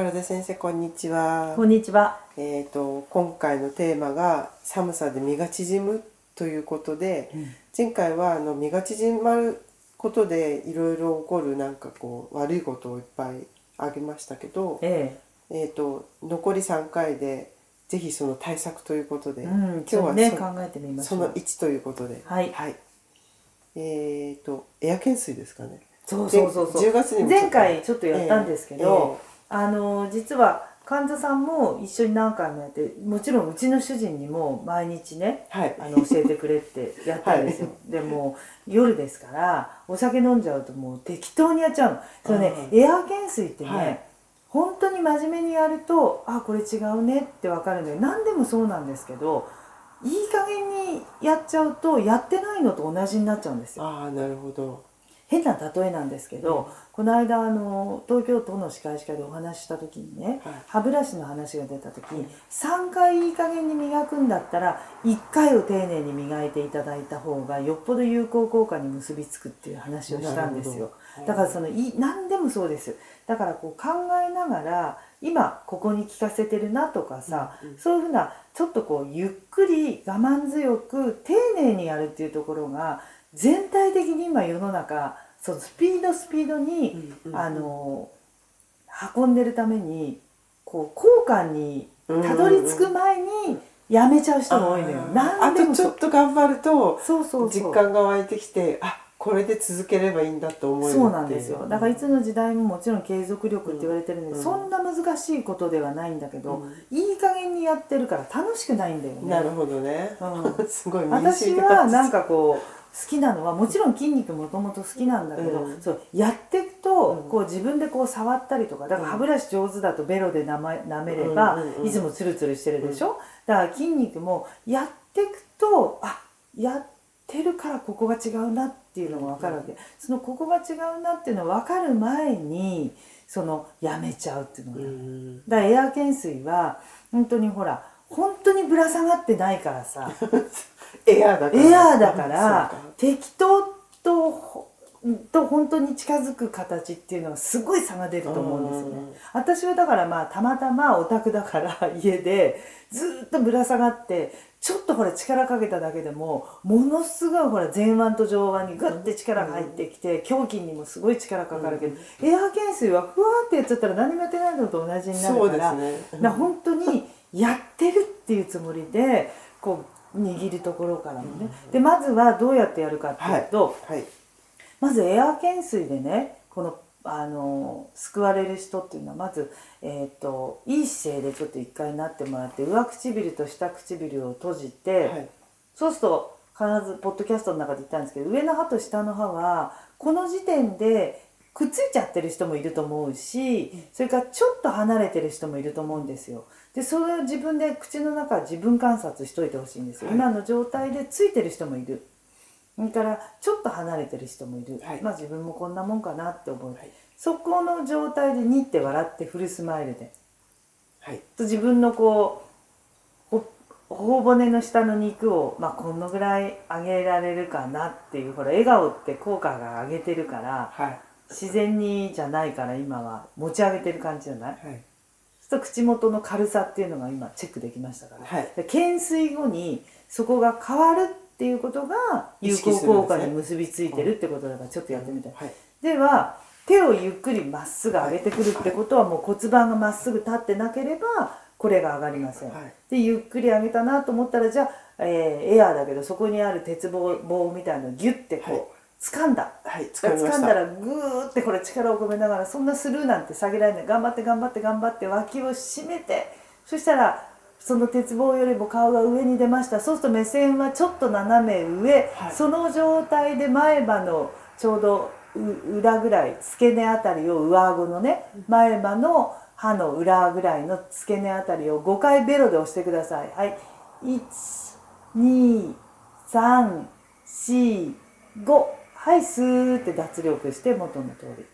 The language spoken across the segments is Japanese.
宝田先生こんにちはこんにちは。えっ、と今回のテーマが寒さで身が縮むということで、前回はあの身が縮まることでいろいろ起こるなんかこう悪いことをいっぱいあげましたけど、ええっ、と残り3回でぜひその対策ということで、え、うん、今日はそ,、ね考えてみましょ。そうの1ということで、はいえっ、とエア懸垂ですかね。そうそうそうそう。10月に前回ちょっとやったんですけど、えあの実は患者さんも一緒に何回もやって、もちろんうちの主人にも毎日ね。はい。あの教えてくれってやったんですよ、でも夜ですからお酒飲んじゃうともう適当にやっちゃうの。それね、うエア懸垂ってね、はい。本当に真面目にやるとあこれ違うねって分かるのよ。何でもそうなんですけどいい加減にやっちゃうとやってないのと同じになっちゃうんですよ。ああなるほど。変な例えなんですけど、この間あの東京都の歯科医師会でお話しした時にね、はい。歯ブラシの話が出た時に3回いい加減に磨くんだったら1回を丁寧に磨いていただいた方がよっぽど有効効果に結びつくっていう話をしたんですよ。だからそのい何でもそうです。だからこう考えながら今ここに聞かせてるなとかさ、うんうん。そういうふうなちょっとこうゆっくり我慢強く丁寧にやるっていうところが全体的に今世の中そのスピードスピードに、うんうんあの運んでるためにこう効果にたどり着く前にやめちゃう人も多いのよ。あー何でもそう。あとちょっと頑張るとそうそうそう。実感が湧いてきてあこれで続ければいいんだと思えるそうなんですよ。だからいつのの時代ももちろん継続力って言われてるんで、うんそんな難しいことではないんだけど、うん。いい加減にやってるから楽しくないんだよね。なるほどね、う すごい私はなんかこう好きなのはもちろん筋肉もともと好きなんだけど、うん。そうやっていくと、うん。こう自分でこう触ったりとかだから歯ブラシ上手だとベロでなま舐めれば、いつもツルツルしてるでしょ、だから筋肉もやっていくとあやってるからここが違うなっていうのが分かるわけ、そのここが違うなっていうのが分かる前にそのやめちゃうっていうのが、うんだからエア懸垂は本当にほら本当にぶら下がってないからさ。エアーだから。エアーだから適当とほと本当に近づく形っていうのはすごい差が出ると思うんですよね。うん。私はだからまあたまたまオタクだから家でずっとぶら下がってちょっとほら力かけただけでもものすごいほら前腕と上腕にグッて力が入ってきて胸筋にもすごい力かかるけど、エア懸垂はふわーってやっちゃったら何もやってないのと同じになるから。すね。本当にやってるっていうつもりでこう握るところからもね、でまずはどうやってやるかっていうと、はいまずエア懸垂でねこのあの救われる人っていうのはまず、えー、といい姿勢でちょっと一回なってもらって上唇と下唇を閉じて、はい。そうすると必ずポッドキャストの中で言ったんですけど上の歯と下の歯はこの時点でくっついちゃってる人もいると思うしそれからちょっと離れてる人もいると思うんですよ。でそれを自分で口の中自分観察しといてほしいんですよ。はい。今の状態でついてる人もいる。それからちょっと離れてる人もいる、はい。まあ自分もこんなもんかなって思う、はい。そこの状態でニって笑ってフルスマイルで。はい。と自分のこうほ頬骨の下の肉を、まあ、このぐらい上げられるかなっていうほら笑顔って効果が上げてるからはい自然にじゃないから今は持ち上げてる感じじゃない？はい。と口元の軽さっていうのが今チェックできましたから、はい。で懸垂後にそこが変わるっていうことが有効効果に結びついてるってことだからちょっとやってみたい、はい。では手をゆっくりまっすぐ上げてくるってことはもう骨盤がまっすぐ立ってなければこれが上がりません、はい。でゆっくり上げたなと思ったらじゃあ、えーエアーだけどそこにある鉄棒棒みたいなのをギュッてこう、はい掴んだ。はい掴んだらグーってこれ力を込めながらそんなスルーなんて下げられない。頑張って頑張って頑張って脇を締めて。そしたらその鉄棒よりも顔が上に出ました。そうすると目線はちょっと斜め上、はい。その状態で前歯のちょうどう裏ぐらい付け根あたりを上顎のね前歯の歯の裏ぐらいの付け根あたりを5回ベロで押してください。はい。12345はいスーって脱力して元の通り。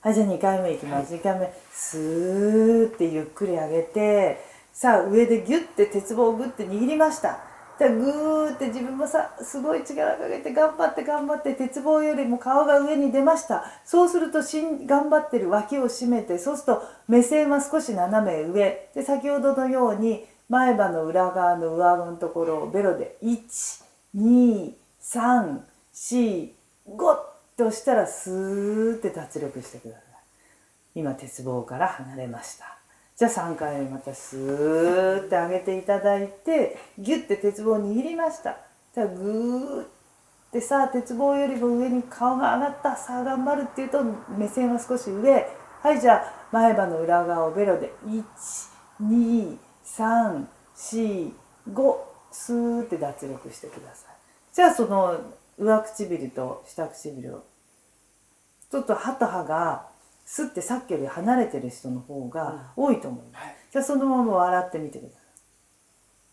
はいじゃあ2回目いきます、2回目。スーってゆっくり上げてさあ上でギュッて鉄棒をグッて握りました。じゃあグーって自分もさすごい力かけて頑張って頑張って鉄棒よりも顔が上に出ました。そうするとしん頑張ってる脇を締めてそうすると目線は少し斜め上。で先ほどのように前歯の裏側の上顎のところをベロで1234 5って押したらスーって脱力してください。今鉄棒から離れました。じゃあ3回またスーって上げていただいてギュッて鉄棒握りました。じゃあグーってさあ鉄棒よりも上に顔が上がったさあ頑張るっていうと目線は少し上。はいじゃあ前歯の裏側をベロで1234 5スーって脱力してください。じゃあその上唇と下唇を。ちょっと歯と歯がスッてさっきより離れてる人の方が多いと思います、はい。じゃあそのまま笑ってみてください。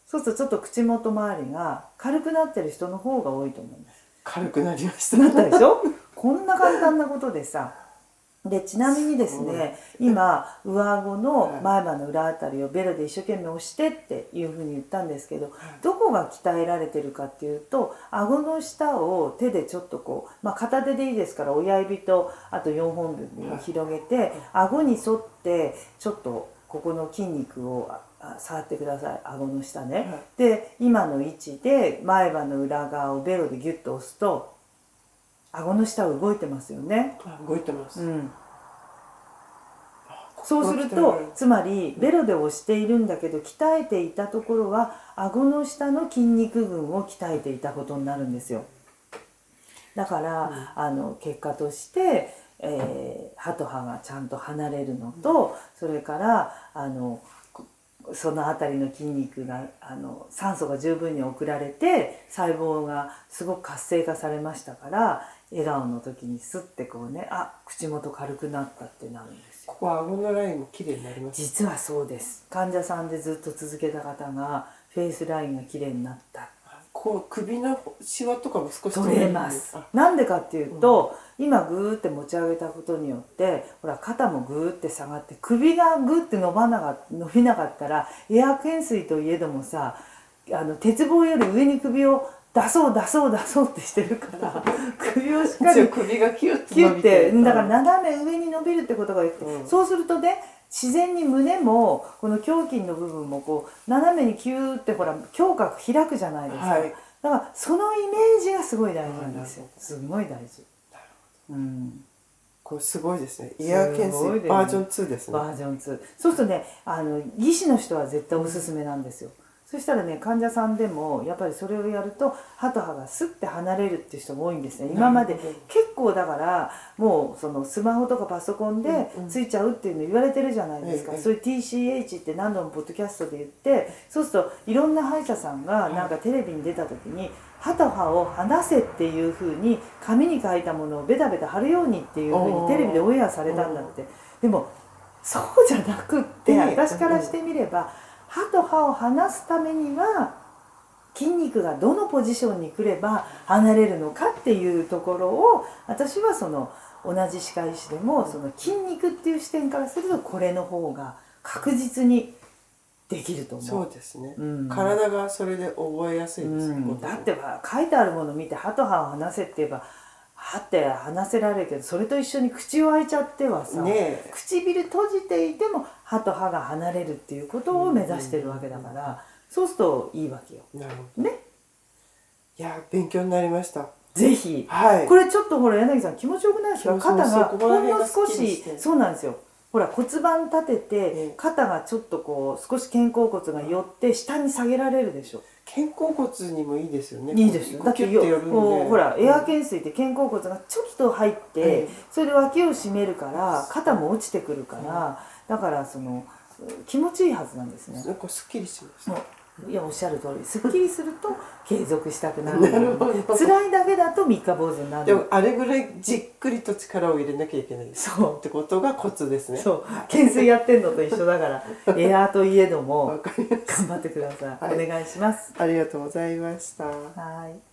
そうするとちょっと口元周りが軽くなってる人の方が多いと思います。軽くなりました。なったでしょ？こんな簡単なことでさでちなみにですね今上顎の前歯の裏あたりをベロで一生懸命押してっていうふうに言ったんですけどどこが鍛えられてるかっていうと顎の下を手でちょっとこう、まあ、片手でいいですから親指とあと4本指を広げて顎に沿ってちょっとここの筋肉を触ってください。顎の下ね。はい。で今の位置で前歯の裏側をベロでギュッと押すと顎の下動いてますよね。あ動いてます、うん、そうするとつまりベロで押しているんだけど鍛えていたところは顎の下の筋肉群を鍛えていたことになるんですよ。だから、あの結果として、えー歯と歯がちゃんと離れるのと、それからあのこその辺りの筋肉があの酸素が十分に送られて細胞がすごく活性化されましたから笑顔の時にスッてこうねあ口元軽くなったってなるんですよ。ここ顎のラインも綺麗になります実はそうです。患者さんでずっと続けた方がフェイスラインが綺麗になったこう首のシワとかも少し取れます。あなんでかっていうと、今グーって持ち上げたことによってほら肩もグーって下がって首がグーって伸ばなか伸びなかったらエア懸垂といえどもさあの鉄棒より上に首を出そう出そう出そうってしてるから 首をしっかり首がキュッてだから斜め上に伸びるってことがよくて、うん。そうするとね自然に胸もこの胸筋の部分もこう斜めにキューってほら胸郭開くじゃないですか、はい。だからそのイメージがすごい大事なんですよ。すごい大事。うん。これすごいですね。イヤー懸すごいですね。垂バージョン2ですね。バージョン2そうするとねあの技師の人は絶対おすすめなんですよそしたらね患者さんでもやっぱりそれをやると歯と歯がスッて離れるっていう人が多いんですね。今まで結構だからもうそのスマホとかパソコンでうんうん。ついちゃうっていうの言われてるじゃないですか、ええそういう TCH って何度もポッドキャストで言ってそうするといろんな歯医者さんがなんかテレビに出た時に歯と歯を離せっていうふうに紙に書いたものをベタベタ貼るようにっていうふうにテレビでオンエアされたんだって。でもそうじゃなくってええ。私からしてみれば歯と歯を離すためには筋肉がどのポジションに来れば離れるのかっていうところを私はその同じ歯科医師でもその筋肉っていう視点からするとこれの方が確実にできると思う。そうですね、うん。体がそれで覚えやすいですね、うん、だっては書いてあるもの見て歯と歯を離せって言えば歯って離せられるけどそれと一緒に口を開いちゃってはさ、ねえ。唇閉じていても歯と歯が離れるっていうことを目指してるわけだから、そうするといいわけよ。なるほど。ね。いや勉強になりました。ぜひ。はい。これちょっとほら柳さん気持ちよくないですか？肩がほんの少しそうなんですよ。ほら骨盤立ててええ肩がちょっとこう少し肩甲骨が寄って下に下げられるでしょ肩甲骨にもいいですよね。いいですよ。こだってようほらエア懸垂って肩甲骨がちょっと入って、ええそれで脇を締めるから肩も落ちてくるから、だからその気持ちいいはずなんですね。なんかすっきりしましたもういやおっしゃる通り。すっきりすると 継続したくなる。なるほど。辛いだけだと三日坊主になる。でもあれぐらいじっくりと力を入れなきゃいけない。そう。ってことがコツですね。そう。懸垂やってんのと一緒だからエアーといえどわも頑張ってください、はい。お願いします。ありがとうございました。はい